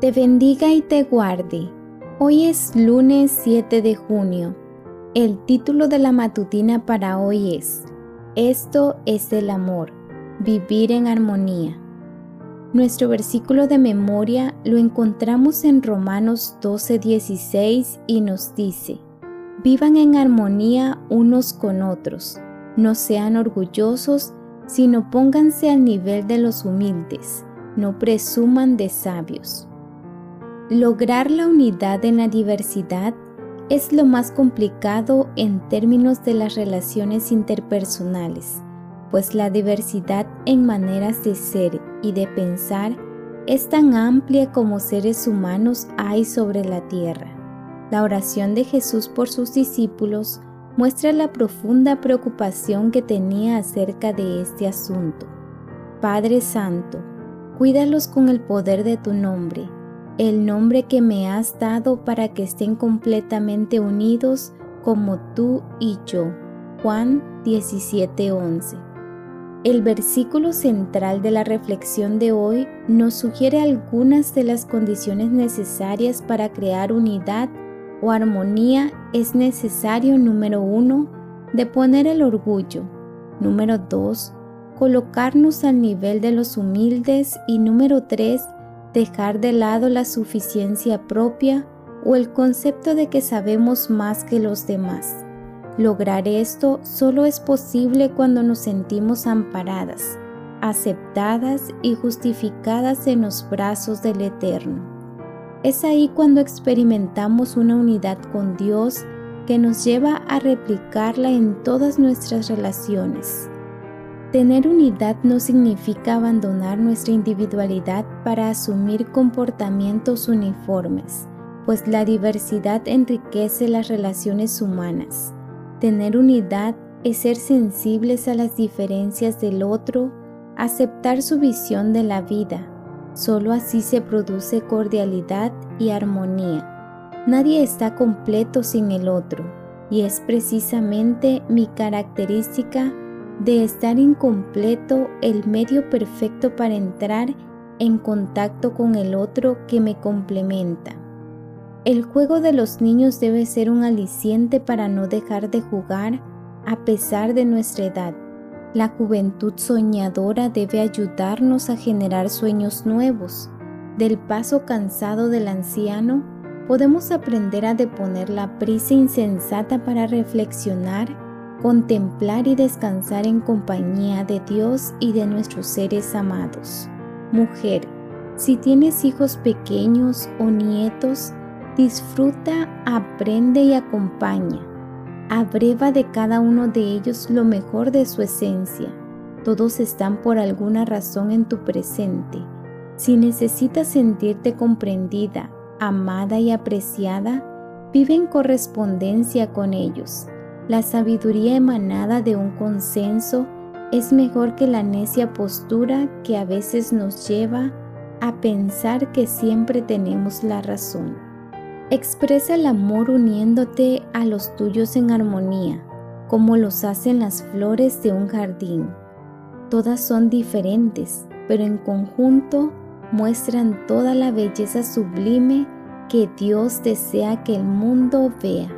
te bendiga y te guarde. Hoy es lunes 7 de junio. El título de la matutina para hoy es Esto es el amor, vivir en armonía. Nuestro versículo de memoria lo encontramos en Romanos 12:16 y nos dice, Vivan en armonía unos con otros, no sean orgullosos, sino pónganse al nivel de los humildes, no presuman de sabios. Lograr la unidad en la diversidad es lo más complicado en términos de las relaciones interpersonales pues la diversidad en maneras de ser y de pensar es tan amplia como seres humanos hay sobre la tierra. La oración de Jesús por sus discípulos muestra la profunda preocupación que tenía acerca de este asunto. Padre Santo, cuídalos con el poder de tu nombre, el nombre que me has dado para que estén completamente unidos como tú y yo. Juan 17:11 el versículo central de la reflexión de hoy nos sugiere algunas de las condiciones necesarias para crear unidad o armonía. Es necesario, número uno, deponer el orgullo. Número dos, colocarnos al nivel de los humildes. Y número tres, dejar de lado la suficiencia propia o el concepto de que sabemos más que los demás. Lograr esto solo es posible cuando nos sentimos amparadas, aceptadas y justificadas en los brazos del Eterno. Es ahí cuando experimentamos una unidad con Dios que nos lleva a replicarla en todas nuestras relaciones. Tener unidad no significa abandonar nuestra individualidad para asumir comportamientos uniformes, pues la diversidad enriquece las relaciones humanas. Tener unidad es ser sensibles a las diferencias del otro, aceptar su visión de la vida. Solo así se produce cordialidad y armonía. Nadie está completo sin el otro y es precisamente mi característica de estar incompleto el medio perfecto para entrar en contacto con el otro que me complementa. El juego de los niños debe ser un aliciente para no dejar de jugar a pesar de nuestra edad. La juventud soñadora debe ayudarnos a generar sueños nuevos. Del paso cansado del anciano, podemos aprender a deponer la prisa insensata para reflexionar, contemplar y descansar en compañía de Dios y de nuestros seres amados. Mujer, si tienes hijos pequeños o nietos, Disfruta, aprende y acompaña. Abreva de cada uno de ellos lo mejor de su esencia. Todos están por alguna razón en tu presente. Si necesitas sentirte comprendida, amada y apreciada, vive en correspondencia con ellos. La sabiduría emanada de un consenso es mejor que la necia postura que a veces nos lleva a pensar que siempre tenemos la razón. Expresa el amor uniéndote a los tuyos en armonía, como los hacen las flores de un jardín. Todas son diferentes, pero en conjunto muestran toda la belleza sublime que Dios desea que el mundo vea.